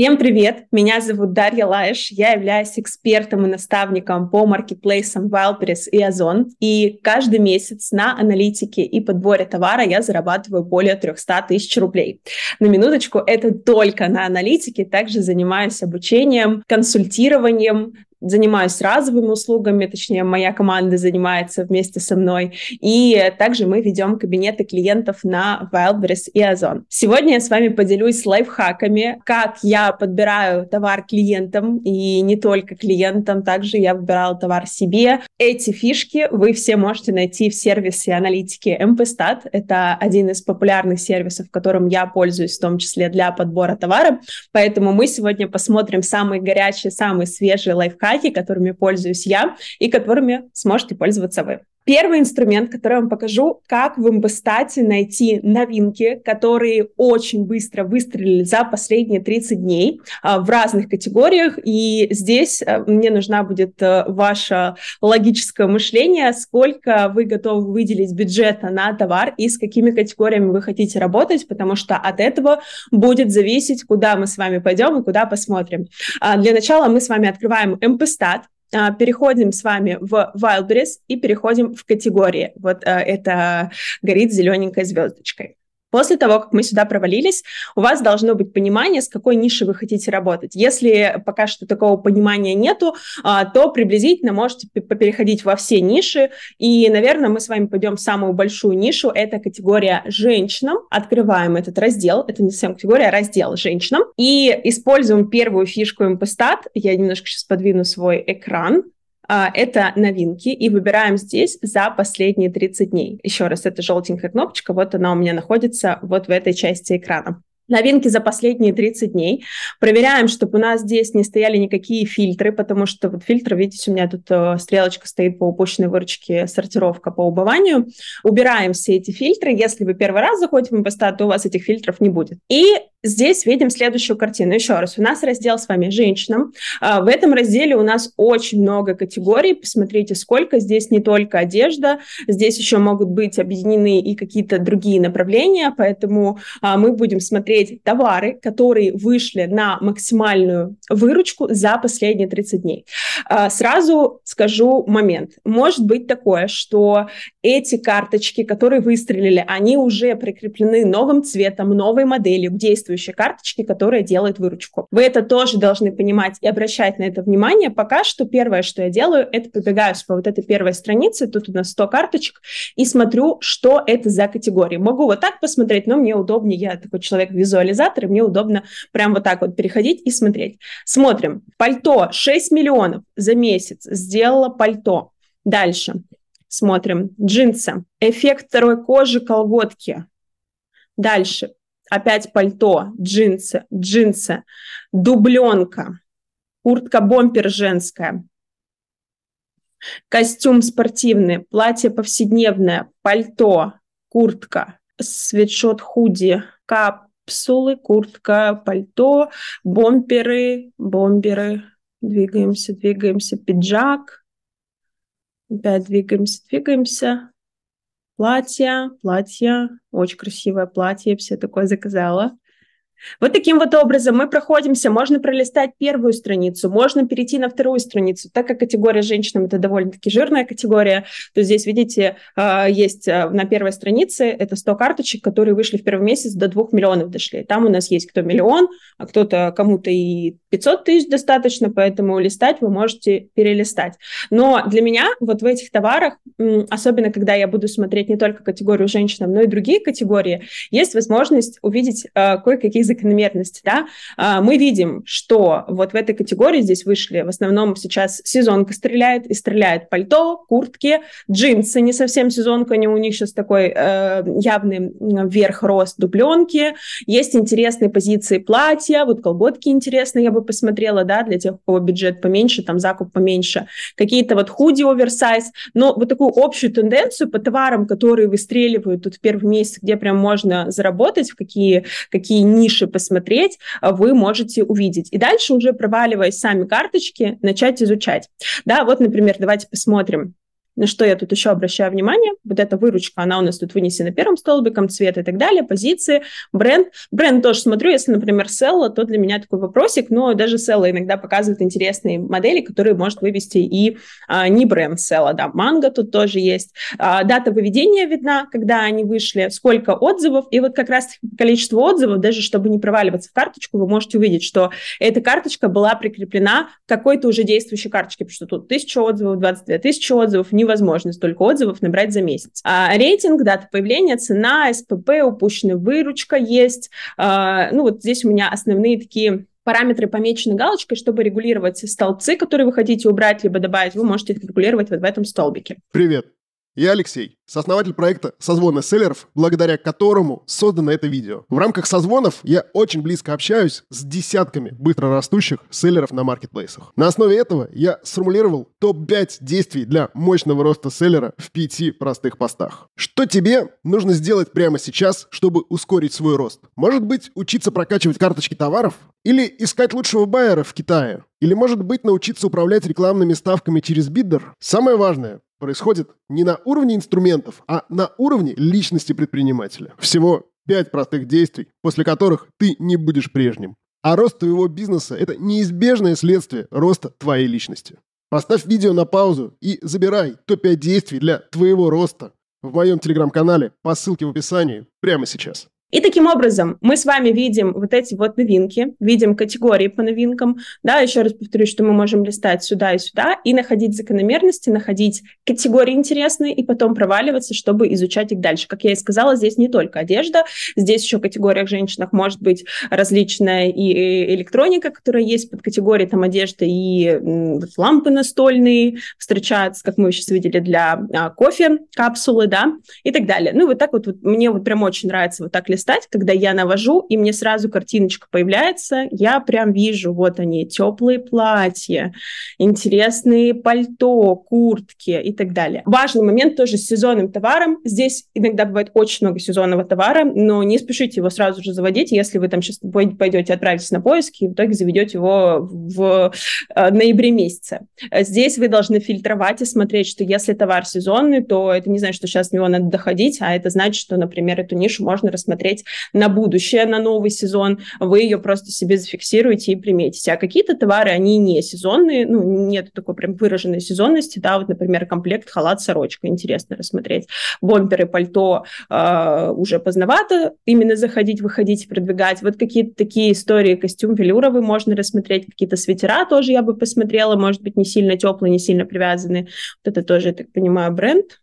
Всем привет! Меня зовут Дарья Лаеш. Я являюсь экспертом и наставником по маркетплейсам Wildberries и Озон. И каждый месяц на аналитике и подборе товара я зарабатываю более 300 тысяч рублей. На минуточку, это только на аналитике. Также занимаюсь обучением, консультированием, занимаюсь разовыми услугами, точнее, моя команда занимается вместе со мной, и также мы ведем кабинеты клиентов на Wildberries и Озон. Сегодня я с вами поделюсь лайфхаками, как я подбираю товар клиентам, и не только клиентам, также я выбирала товар себе. Эти фишки вы все можете найти в сервисе аналитики MPStat. Это один из популярных сервисов, которым я пользуюсь, в том числе для подбора товара. Поэтому мы сегодня посмотрим самые горячие, самые свежие лайфхаки, лайфхаки, которыми пользуюсь я и которыми сможете пользоваться вы. Первый инструмент, который я вам покажу, как в Имбестате найти новинки, которые очень быстро выстрелили за последние 30 дней а, в разных категориях. И здесь а, мне нужна будет а, ваше логическое мышление, сколько вы готовы выделить бюджета на товар и с какими категориями вы хотите работать, потому что от этого будет зависеть, куда мы с вами пойдем и куда посмотрим. А, для начала мы с вами открываем Импестат. А, переходим с вами в Wildberries и переходим в категории. Вот а, это горит зелененькой звездочкой. После того, как мы сюда провалились, у вас должно быть понимание, с какой нишей вы хотите работать. Если пока что такого понимания нету, а, то приблизительно можете переходить во все ниши. И, наверное, мы с вами пойдем в самую большую нишу. Это категория женщинам. Открываем этот раздел. Это не совсем категория, а раздел женщинам. И используем первую фишку Impestat. Я немножко сейчас подвину свой экран. А, это новинки, и выбираем здесь за последние 30 дней. Еще раз, это желтенькая кнопочка, вот она у меня находится вот в этой части экрана новинки за последние 30 дней. Проверяем, чтобы у нас здесь не стояли никакие фильтры, потому что вот фильтр, видите, у меня тут э, стрелочка стоит по упущенной выручке, сортировка по убыванию. Убираем все эти фильтры. Если вы первый раз заходите в Мобостат, то у вас этих фильтров не будет. И Здесь видим следующую картину. Еще раз, у нас раздел с вами «Женщинам». А, в этом разделе у нас очень много категорий. Посмотрите, сколько. Здесь не только одежда, здесь еще могут быть объединены и какие-то другие направления, поэтому а, мы будем смотреть товары, которые вышли на максимальную выручку за последние 30 дней. А, сразу скажу момент. Может быть такое, что эти карточки, которые выстрелили, они уже прикреплены новым цветом, новой моделью к действию действующие карточки, которые делают выручку. Вы это тоже должны понимать и обращать на это внимание. Пока что первое, что я делаю, это пробегаюсь по вот этой первой странице, тут у нас 100 карточек, и смотрю, что это за категории. Могу вот так посмотреть, но мне удобнее, я такой человек-визуализатор, и мне удобно прям вот так вот переходить и смотреть. Смотрим. Пальто 6 миллионов за месяц сделала пальто. Дальше. Смотрим. Джинсы. Эффект второй кожи, колготки. Дальше опять пальто, джинсы, джинсы, дубленка, куртка-бомпер женская, костюм спортивный, платье повседневное, пальто, куртка, свитшот худи, капсулы, куртка, пальто, бомперы, бомберы, двигаемся, двигаемся, пиджак, опять двигаемся, двигаемся, платье, платье, очень красивое платье, все такое заказала. Вот таким вот образом мы проходимся. Можно пролистать первую страницу, можно перейти на вторую страницу. Так как категория женщинам это довольно-таки жирная категория, то здесь, видите, а, есть а, на первой странице это 100 карточек, которые вышли в первый месяц до 2 миллионов дошли. Там у нас есть кто миллион, а кто-то кому-то и 500 тысяч достаточно, поэтому листать вы можете перелистать. Но для меня вот в этих товарах, особенно когда я буду смотреть не только категорию женщинам, но и другие категории, есть возможность увидеть э, кое-какие закономерности. Да? Э, мы видим, что вот в этой категории здесь вышли в основном сейчас сезонка стреляет, и стреляет пальто, куртки, джинсы, не совсем сезонка, они у них сейчас такой э, явный вверх рост дубленки, есть интересные позиции платья, вот колготки интересные, я бы посмотрела, да, для тех, у кого бюджет поменьше, там закуп поменьше, какие-то вот худи оверсайз, но вот такую общую тенденцию по товарам, которые выстреливают тут в первый месяц, где прям можно заработать, в какие, какие ниши посмотреть, вы можете увидеть. И дальше уже проваливаясь сами карточки, начать изучать. Да, вот, например, давайте посмотрим На что я тут еще обращаю внимание? Вот эта выручка, она у нас тут вынесена первым столбиком, цвет и так далее, позиции, бренд. Бренд тоже смотрю, если, например, Селла, то для меня такой вопросик, но даже Селла иногда показывает интересные модели, которые может вывести и а, не бренд Селла, да, Манго тут тоже есть. А, дата выведения видна, когда они вышли, сколько отзывов, и вот как раз количество отзывов, даже чтобы не проваливаться в карточку, вы можете увидеть, что эта карточка была прикреплена к какой-то уже действующей карточке, потому что тут тысяча отзывов, 22 тысячи отзывов, невозможно столько отзывов набрать за месяц. А рейтинг, дата появления, цена, СПП, упущенная выручка есть. А, ну вот здесь у меня основные такие параметры помечены галочкой, чтобы регулировать столбцы, которые вы хотите убрать либо добавить, вы можете их регулировать вот в этом столбике. Привет! Я Алексей, сооснователь проекта «Созвоны селлеров», благодаря которому создано это видео. В рамках созвонов я очень близко общаюсь с десятками быстрорастущих селлеров на маркетплейсах. На основе этого я сформулировал топ-5 действий для мощного роста селлера в пяти простых постах. Что тебе нужно сделать прямо сейчас, чтобы ускорить свой рост? Может быть, учиться прокачивать карточки товаров? Или искать лучшего байера в Китае? Или, может быть, научиться управлять рекламными ставками через биддер? Самое важное, происходит не на уровне инструментов, а на уровне личности предпринимателя. Всего пять простых действий, после которых ты не будешь прежним. А рост твоего бизнеса – это неизбежное следствие роста твоей личности. Поставь видео на паузу и забирай топ-5 действий для твоего роста в моем телеграм-канале по ссылке в описании прямо сейчас. И таким образом мы с вами видим вот эти вот новинки, видим категории по новинкам. Да, еще раз повторюсь, что мы можем листать сюда и сюда и находить закономерности, находить категории интересные и потом проваливаться, чтобы изучать их дальше. Как я и сказала, здесь не только одежда, здесь еще в категориях женщинах может быть различная и электроника, которая есть под категорией там одежды, и лампы настольные встречаются, как мы сейчас видели, для а, кофе, капсулы, да, и так далее. Ну, вот так вот, вот мне вот прям очень нравится вот так листать листать, когда я навожу, и мне сразу картиночка появляется, я прям вижу, вот они, теплые платья, интересные пальто, куртки и так далее. Важный момент тоже с сезонным товаром. Здесь иногда бывает очень много сезонного товара, но не спешите его сразу же заводить, если вы там сейчас пойдете, отправитесь на поиски и в итоге заведете его в э, ноябре месяце. Здесь вы должны фильтровать и смотреть, что если товар сезонный, то это не значит, что сейчас в него надо доходить, а это значит, что, например, эту нишу можно рассмотреть смотреть на будущее, на новый сезон, вы ее просто себе зафиксируете и приметите. А какие-то товары, они не сезонные, ну, нет такой прям выраженной сезонности, да, вот, например, комплект халат, сорочка, интересно рассмотреть. Бомперы, пальто э, уже поздновато именно заходить, выходить, продвигать. Вот какие-то такие истории, костюм велюровый можно рассмотреть, какие-то свитера тоже я бы посмотрела, может быть, не сильно теплые, не сильно привязанные. Вот это тоже, я так понимаю, бренд,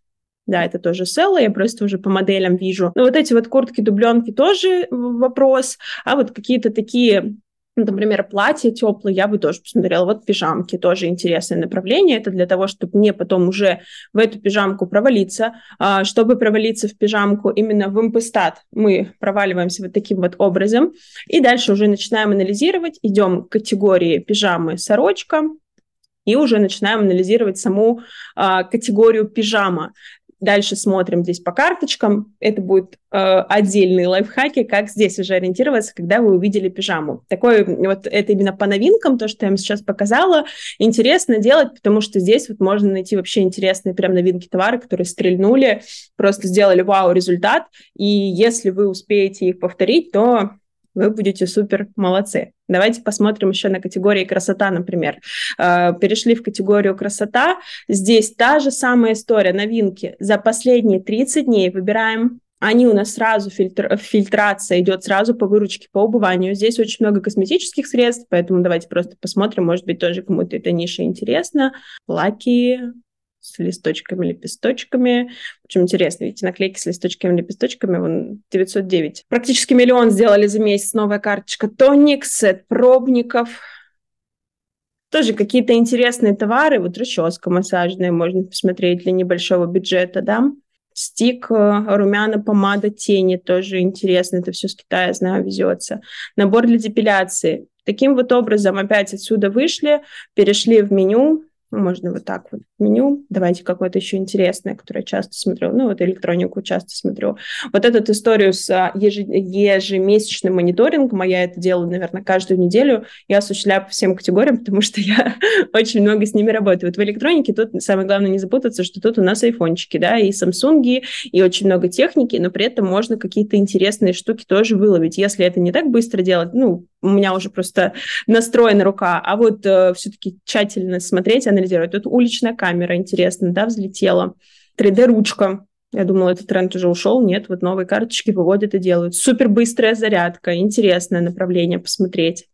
да, это тоже село, я просто уже по моделям вижу. Но вот эти вот куртки, дубленки тоже вопрос, а вот какие-то такие ну, например, платье теплое, я бы тоже посмотрела. Вот пижамки, тоже интересное направление. Это для того, чтобы мне потом уже в эту пижамку провалиться. А, чтобы провалиться в пижамку именно в импостат, мы проваливаемся вот таким вот образом. И дальше уже начинаем анализировать. Идем к категории пижамы, сорочка, и уже начинаем анализировать саму а, категорию пижама. Дальше смотрим здесь по карточкам. Это будет э, отдельные лайфхаки, как здесь уже ориентироваться, когда вы увидели пижаму. Такое вот это именно по новинкам, то, что я вам сейчас показала, интересно делать, потому что здесь вот можно найти вообще интересные прям новинки товара, которые стрельнули, просто сделали вау результат. И если вы успеете их повторить, то вы будете супер молодцы. Давайте посмотрим еще на категории красота, например. Э, перешли в категорию красота. Здесь та же самая история, новинки. За последние 30 дней выбираем они у нас сразу, фильтр, фильтрация идет сразу по выручке, по убыванию. Здесь очень много косметических средств, поэтому давайте просто посмотрим, может быть, тоже кому-то эта ниша интересна. Лаки, с листочками, лепесточками. Очень интересно, видите, наклейки с листочками, лепесточками, вон 909. Практически миллион сделали за месяц, новая карточка. Тоник, сет пробников, тоже какие-то интересные товары, вот расческа массажная, можно посмотреть для небольшого бюджета, да. Стик, э, румяна, помада, тени, тоже интересно, это все с Китая, знаю, везется. Набор для депиляции. Таким вот образом опять отсюда вышли, перешли в меню, Можно вот так вот меню. Давайте какое-то еще интересное, которое часто смотрю. Ну, вот электронику часто смотрю. Вот эту историю с а, ежемесячным мониторингом, а я это делаю, наверное, каждую неделю, я осуществляю по всем категориям, потому что я очень много с ними работаю. Вот в электронике тут самое главное не запутаться, что тут у нас айфончики, да, и Samsung, и очень много техники, но при этом можно какие-то интересные штуки тоже выловить. Если это не так быстро делать, ну, у меня уже просто настроена рука, а вот э, все-таки тщательно смотреть, анализировать. Тут уличная камера, интересно, да, взлетела. 3D-ручка. Я думала, этот тренд уже ушел. Нет, вот новые карточки выводят и делают. Супер быстрая зарядка, интересное направление посмотреть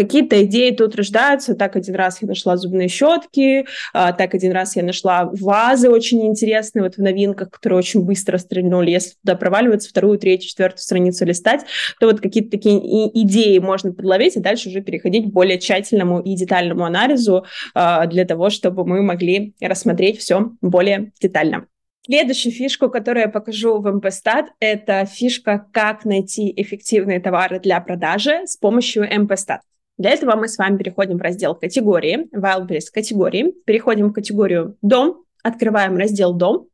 какие-то идеи тут рождаются. Так один раз я нашла зубные щетки, а, так один раз я нашла вазы очень интересные, вот в новинках, которые очень быстро стрельнули. Если туда проваливаться, вторую, третью, четвертую страницу листать, то вот какие-то такие идеи можно подловить, и дальше уже переходить к более тщательному и детальному анализу а, для того, чтобы мы могли рассмотреть все более детально. Следующую фишку, которую я покажу в МПСтат, это фишка, как найти эффективные товары для продажи с помощью МПСтат. Для этого мы с вами переходим в раздел категории, Wildberries категории, переходим в категорию дом, открываем раздел дом,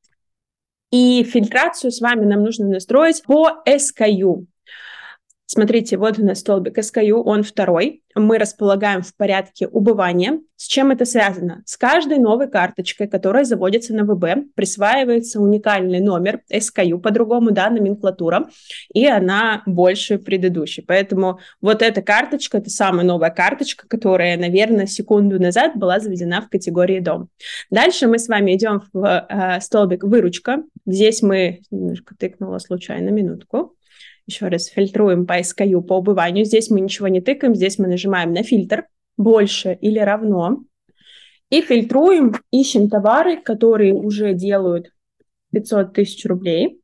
и фильтрацию с вами нам нужно настроить по SKU. Смотрите, вот у нас столбик SKU, он второй. Мы располагаем в порядке убывания. С чем это связано? С каждой новой карточкой, которая заводится на ВБ, присваивается уникальный номер SKU, по-другому, да, номенклатура, и она больше предыдущей. Поэтому вот эта карточка, это самая новая карточка, которая, наверное, секунду назад была заведена в категории дом. Дальше мы с вами идем в э, столбик выручка. Здесь мы, немножко тыкнула случайно, минутку. Еще раз фильтруем по SKU, по убыванию. Здесь мы ничего не тыкаем, здесь мы нажимаем на фильтр больше или равно. И фильтруем, ищем товары, которые уже делают 500 тысяч рублей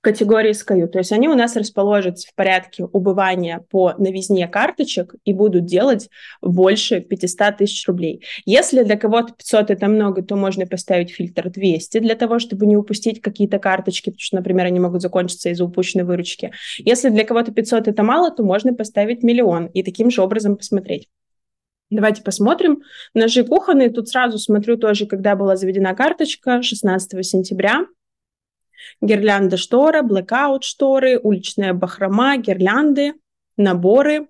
категории SKU. То есть они у нас расположатся в порядке убывания по новизне карточек и будут делать больше 500 тысяч рублей. Если для кого-то 500 это много, то можно поставить фильтр 200 для того, чтобы не упустить какие-то карточки, потому что, например, они могут закончиться из-за упущенной выручки. Если для кого-то 500 это мало, то можно поставить миллион и таким же образом посмотреть. Давайте посмотрим. Ножи кухонные. Тут сразу смотрю тоже, когда была заведена карточка, 16 сентября гирлянда штора, блэкаут шторы, уличная бахрома, гирлянды, наборы.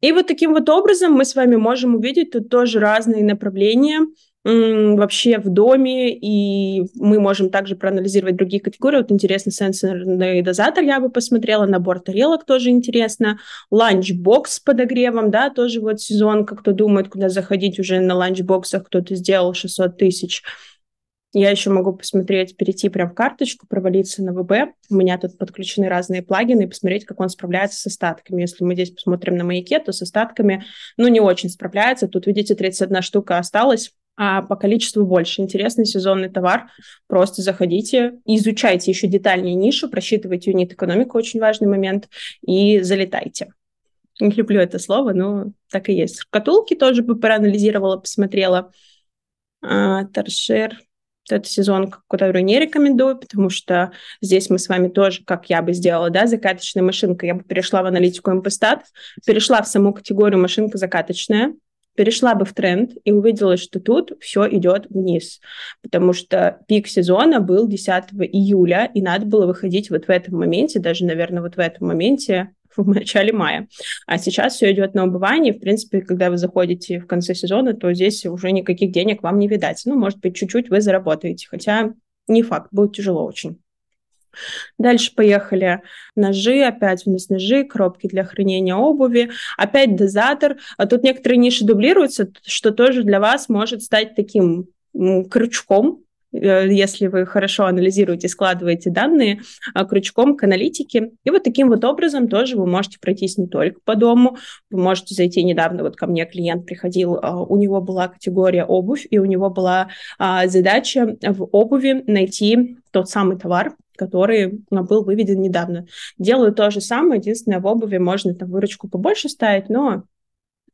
И вот таким вот образом мы с вами можем увидеть тут тоже разные направления вообще в доме, и мы можем также проанализировать другие категории. Вот интересно, сенсорный дозатор я бы посмотрела, набор тарелок тоже интересно, ланчбокс с подогревом, да, тоже вот сезон, как кто думает, куда заходить уже на ланчбоксах, кто-то сделал 600 тысяч. Я еще могу посмотреть, перейти прям в карточку, провалиться на ВБ. У меня тут подключены разные плагины и посмотреть, как он справляется с остатками. Если мы здесь посмотрим на маяке, то с остатками, ну, не очень справляется. Тут, видите, 31 штука осталась, а по количеству больше. Интересный сезонный товар. Просто заходите, изучайте еще детальнее нишу, просчитывайте юнит-экономику, очень важный момент, и залетайте. Не люблю это слово, но так и есть. Шкатулки тоже бы проанализировала, посмотрела. А, торшер, это сезон, который не рекомендую, потому что здесь мы с вами тоже, как я бы сделала, да, закаточная машинка, я бы перешла в аналитику МПСтат, перешла в саму категорию машинка закаточная, перешла бы в тренд и увидела, что тут все идет вниз, потому что пик сезона был 10 июля, и надо было выходить вот в этом моменте, даже, наверное, вот в этом моменте в начале мая. А сейчас все идет на убывание. В принципе, когда вы заходите в конце сезона, то здесь уже никаких денег вам не видать. Ну, может быть, чуть-чуть вы заработаете, хотя не факт, будет тяжело очень. Дальше поехали ножи, опять у нас ножи, коробки для хранения обуви, опять дозатор. А тут некоторые ниши дублируются, что тоже для вас может стать таким крючком, если вы хорошо анализируете, складываете данные а, крючком к аналитике. И вот таким вот образом тоже вы можете пройтись не только по дому, вы можете зайти недавно, вот ко мне клиент приходил, а, у него была категория обувь, и у него была а, задача в обуви найти тот самый товар, который был выведен недавно. Делаю то же самое, единственное, в обуви можно там выручку побольше ставить, но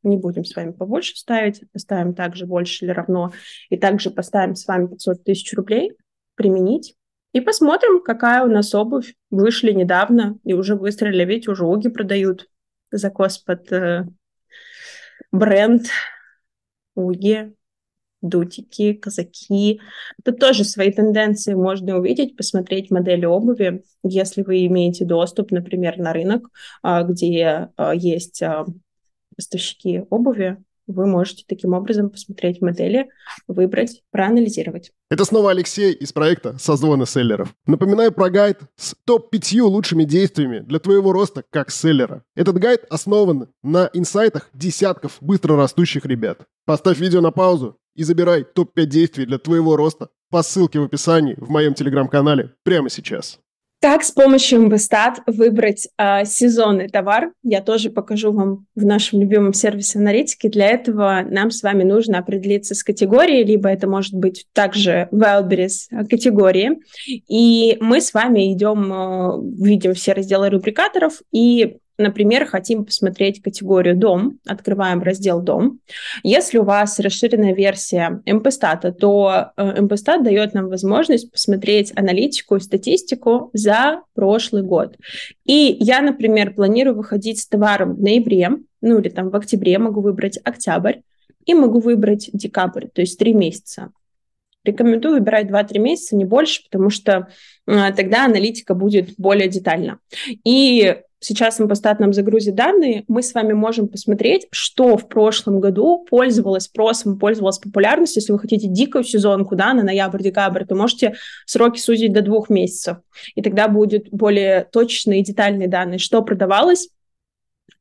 не будем с вами побольше ставить, поставим также больше или равно, и также поставим с вами 500 тысяч рублей, применить, и посмотрим, какая у нас обувь. Вышли недавно и уже выстрелили, ведь уже уги продают закос под э, бренд. уги, дутики, казаки. Тут тоже свои тенденции можно увидеть, посмотреть модели обуви, если вы имеете доступ, например, на рынок, а, где а, есть а, поставщики обуви, вы можете таким образом посмотреть модели, выбрать, проанализировать. Это снова Алексей из проекта «Созвоны селлеров». Напоминаю про гайд с топ-5 лучшими действиями для твоего роста как селлера. Этот гайд основан на инсайтах десятков быстро растущих ребят. Поставь видео на паузу и забирай топ-5 действий для твоего роста по ссылке в описании в моем телеграм-канале прямо сейчас. Как с помощью Mbstat выбрать э, сезонный товар, я тоже покажу вам в нашем любимом сервисе аналитики. Для этого нам с вами нужно определиться с категорией, либо это может быть также Wildberries а, категории. И мы с вами идем, э, видим все разделы рубрикаторов и например, хотим посмотреть категорию «Дом», открываем раздел «Дом». Если у вас расширенная версия МПСтата, то э, МПСтат дает нам возможность посмотреть аналитику и статистику за прошлый год. И я, например, планирую выходить с товаром в ноябре, ну или там в октябре могу выбрать октябрь, и могу выбрать декабрь, то есть три месяца. Рекомендую выбирать 2-3 месяца, не больше, потому что э, тогда аналитика будет более детальна. И сейчас импостат нам загрузит данные, мы с вами можем посмотреть, что в прошлом году пользовалось спросом, пользовалось популярностью. Если вы хотите дикую сезонку, да, на ноябрь-декабрь, то можете сроки сузить до двух месяцев. И тогда будут более точные и детальные данные, что продавалось,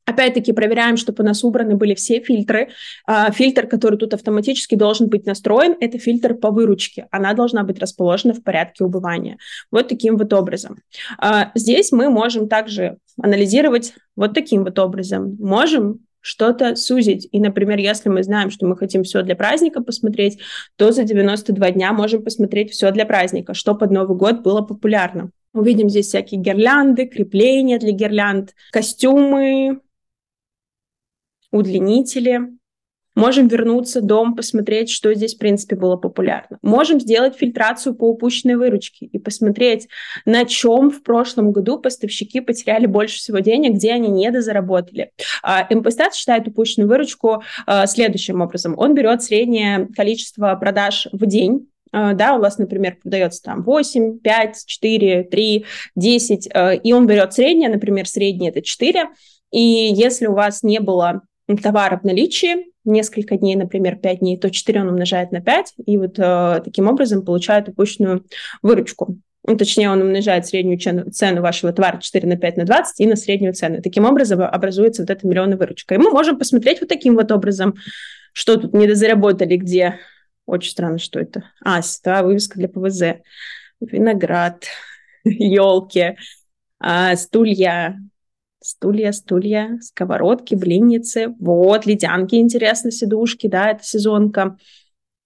Опять-таки проверяем, чтобы у нас убраны были все фильтры. А, фильтр, который тут автоматически должен быть настроен, это фильтр по выручке. Она должна быть расположена в порядке убывания. Вот таким вот образом. А, здесь мы можем также анализировать вот таким вот образом. Можем что-то сузить. И, например, если мы знаем, что мы хотим все для праздника посмотреть, то за 92 дня можем посмотреть все для праздника, что под Новый год было популярно. Увидим здесь всякие гирлянды, крепления для гирлянд, костюмы, удлинители. Можем вернуться, дом, посмотреть, что здесь, в принципе, было популярно. Можем сделать фильтрацию по упущенной выручке и посмотреть, на чем в прошлом году поставщики потеряли больше всего денег, где они недозаработали. МПСТАТ считает упущенную выручку а, следующим образом. Он берет среднее количество продаж в день, а, да, у вас, например, продается там 8, 5, 4, 3, 10, и он берет среднее, например, среднее это 4, и если у вас не было товара в наличии, несколько дней, например, 5 дней, то 4 он умножает на 5, и вот э, таким образом получает упущенную выручку. Ну, точнее, он умножает среднюю цену вашего товара 4 на 5 на 20 и на среднюю цену. Таким образом образуется вот эта миллионная выручка. И мы можем посмотреть вот таким вот образом, что тут недозаработали, где. Очень странно, что это. А, да, вывеска для ПВЗ. Виноград, елки, а, стулья, Стулья, стулья, сковородки, блинницы. Вот, ледянки, интересно, сидушки, да, это сезонка.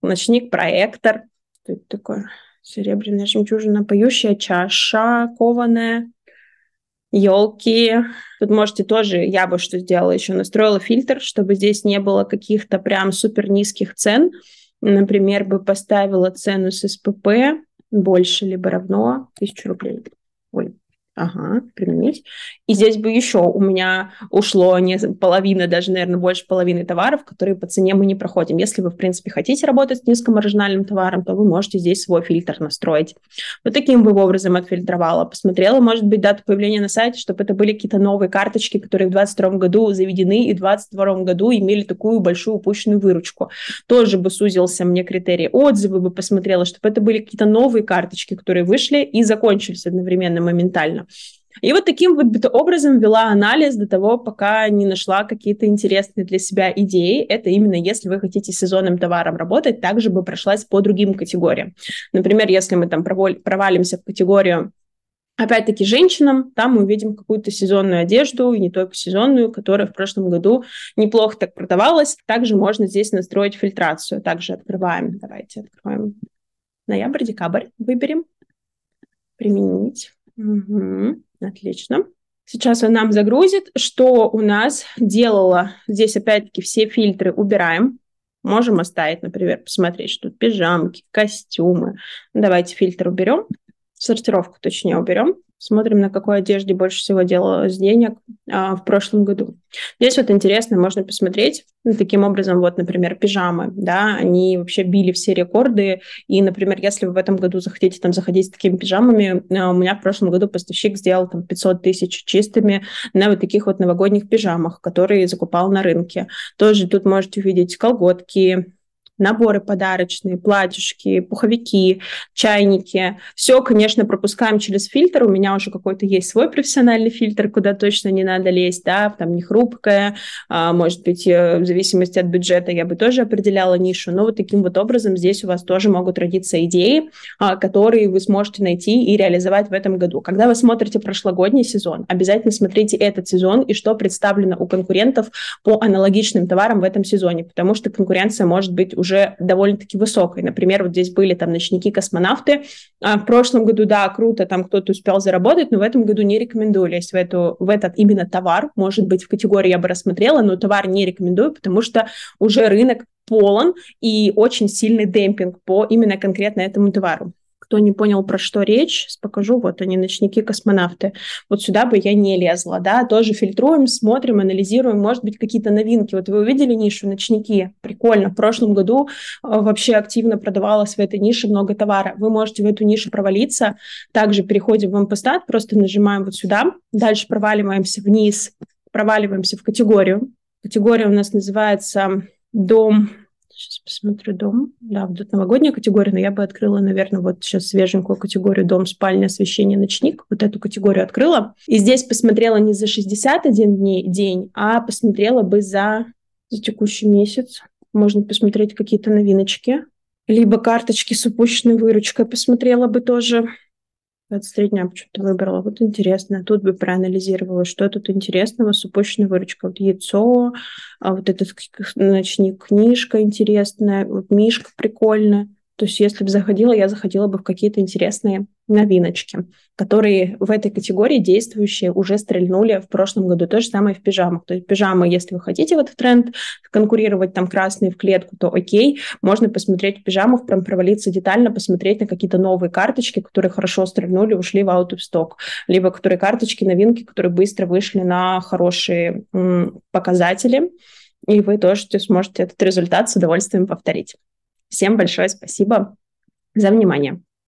Ночник, проектор. Что это такое? Серебряная жемчужина, поющая чаша кованая, елки. Тут можете тоже, я бы что сделала еще, настроила фильтр, чтобы здесь не было каких-то прям супер низких цен. Например, бы поставила цену с СПП больше либо равно 1000 рублей. Ой, Ага, применить. И здесь бы еще у меня ушло не половина, даже, наверное, больше половины товаров, которые по цене мы не проходим. Если вы, в принципе, хотите работать с низкомаржинальным товаром, то вы можете здесь свой фильтр настроить. Вот таким бы образом отфильтровала. Посмотрела, может быть, дату появления на сайте, чтобы это были какие-то новые карточки, которые в 2022 году заведены и в 2022 году имели такую большую упущенную выручку. Тоже бы сузился мне критерий. Отзывы бы посмотрела, чтобы это были какие-то новые карточки, которые вышли и закончились одновременно, моментально. И вот таким вот образом вела анализ до того, пока не нашла какие-то интересные для себя идеи. Это именно если вы хотите сезонным товаром работать, также бы прошлась по другим категориям. Например, если мы там провалимся в категорию Опять-таки женщинам, там мы увидим какую-то сезонную одежду, и не только сезонную, которая в прошлом году неплохо так продавалась. Также можно здесь настроить фильтрацию. Также открываем, давайте откроем ноябрь, декабрь, выберем, применить. Угу, отлично. Сейчас он нам загрузит, что у нас делала. Здесь опять-таки все фильтры убираем. Можем оставить, например, посмотреть, что тут пижамки, костюмы. Давайте фильтр уберем, сортировку точнее уберем. Смотрим, на какой одежде больше всего делалось денег а, в прошлом году. Здесь вот интересно, можно посмотреть, ну, таким образом, вот, например, пижамы, да, они вообще били все рекорды, и, например, если вы в этом году захотите там заходить с такими пижамами, а, у меня в прошлом году поставщик сделал там 500 тысяч чистыми на вот таких вот новогодних пижамах, которые закупал на рынке. Тоже тут можете увидеть колготки, наборы подарочные, платьишки, пуховики, чайники. Все, конечно, пропускаем через фильтр. У меня уже какой-то есть свой профессиональный фильтр, куда точно не надо лезть, да, там не хрупкая, а, может быть, э, в зависимости от бюджета я бы тоже определяла нишу. Но вот таким вот образом здесь у вас тоже могут родиться идеи, а, которые вы сможете найти и реализовать в этом году. Когда вы смотрите прошлогодний сезон, обязательно смотрите этот сезон и что представлено у конкурентов по аналогичным товарам в этом сезоне, потому что конкуренция может быть уже довольно-таки высокой. Например, вот здесь были там ночники-космонавты. А в прошлом году, да, круто, там кто-то успел заработать, но в этом году не рекомендую лезть в, эту, в этот именно товар. Может быть, в категории я бы рассмотрела, но товар не рекомендую, потому что уже рынок полон и очень сильный демпинг по именно конкретно этому товару кто не понял, про что речь, покажу, вот они, ночники-космонавты. Вот сюда бы я не лезла, да, тоже фильтруем, смотрим, анализируем, может быть, какие-то новинки. Вот вы увидели нишу ночники? Прикольно. В прошлом году э, вообще активно продавалось в этой нише много товара. Вы можете в эту нишу провалиться. Также переходим в импостат, просто нажимаем вот сюда, дальше проваливаемся вниз, проваливаемся в категорию. Категория у нас называется дом Посмотрю дом. Да, вот новогодняя категория, но я бы открыла, наверное, вот сейчас свеженькую категорию дом, спальня, освещение, ночник. Вот эту категорию открыла. И здесь посмотрела не за 61 дней, день, а посмотрела бы за, за текущий месяц. Можно посмотреть какие-то новиночки. Либо карточки с упущенной выручкой посмотрела бы тоже. 23 дня почему-то выбрала. Вот интересно. Тут бы проанализировала, что тут интересного с упущенной выручкой. Вот яйцо, а вот этот ночник, книжка интересная, вот мишка прикольная. То есть если бы заходила, я заходила бы в какие-то интересные новиночки, которые в этой категории действующие уже стрельнули в прошлом году. То же самое в пижамах. То есть пижамы, если вы хотите в этот тренд конкурировать, там красные в клетку, то окей, можно посмотреть в пижамах, прям провалиться детально, посмотреть на какие-то новые карточки, которые хорошо стрельнули, ушли в out of stock, либо которые карточки, новинки, которые быстро вышли на хорошие м, показатели, и вы тоже сможете этот результат с удовольствием повторить. Всем большое спасибо за внимание.